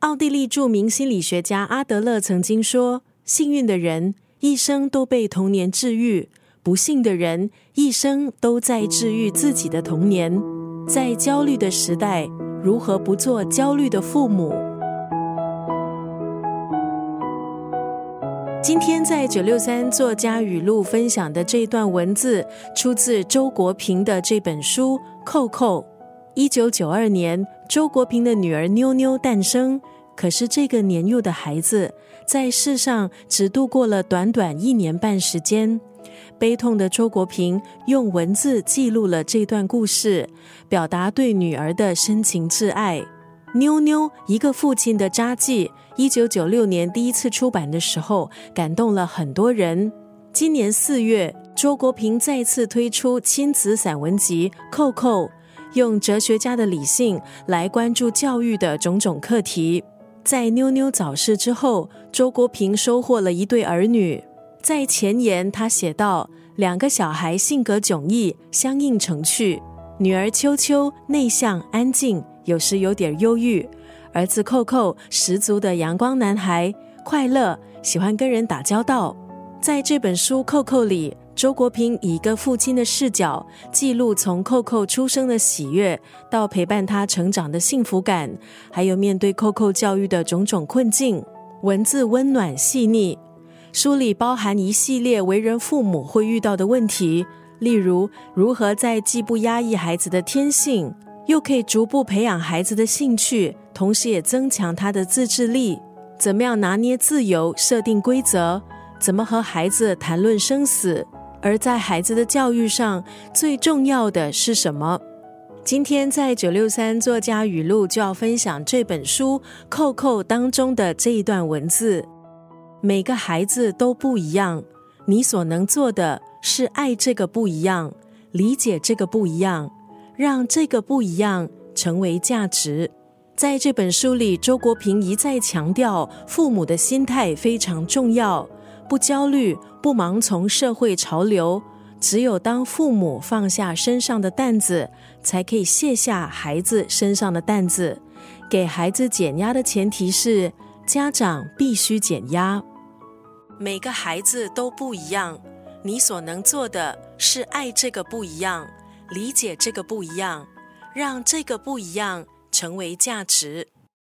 奥地利著名心理学家阿德勒曾经说：“幸运的人一生都被童年治愈，不幸的人一生都在治愈自己的童年。在焦虑的时代，如何不做焦虑的父母？”今天在九六三作家语录分享的这段文字，出自周国平的这本书《扣扣》。一九九二年，周国平的女儿妞妞诞生。可是，这个年幼的孩子在世上只度过了短短一年半时间。悲痛的周国平用文字记录了这段故事，表达对女儿的深情挚爱。妞妞一个父亲的札记，一九九六年第一次出版的时候，感动了很多人。今年四月，周国平再次推出亲子散文集《扣扣》。用哲学家的理性来关注教育的种种课题。在妞妞早逝之后，周国平收获了一对儿女。在前言，他写道：“两个小孩性格迥异，相映成趣。女儿秋秋内向安静，有时有点忧郁；儿子扣扣十足的阳光男孩，快乐，喜欢跟人打交道。”在这本书《扣扣》里。周国平以一个父亲的视角，记录从扣扣出生的喜悦，到陪伴他成长的幸福感，还有面对扣扣教育的种种困境。文字温暖细腻，书里包含一系列为人父母会遇到的问题，例如如何在既不压抑孩子的天性，又可以逐步培养孩子的兴趣，同时也增强他的自制力，怎么样拿捏自由，设定规则，怎么和孩子谈论生死。而在孩子的教育上，最重要的是什么？今天在九六三作家语录就要分享这本书《扣扣》当中的这一段文字。每个孩子都不一样，你所能做的是爱这个不一样，理解这个不一样，让这个不一样成为价值。在这本书里，周国平一再强调，父母的心态非常重要。不焦虑，不盲从社会潮流。只有当父母放下身上的担子，才可以卸下孩子身上的担子。给孩子减压的前提是，家长必须减压。每个孩子都不一样，你所能做的是爱这个不一样，理解这个不一样，让这个不一样成为价值。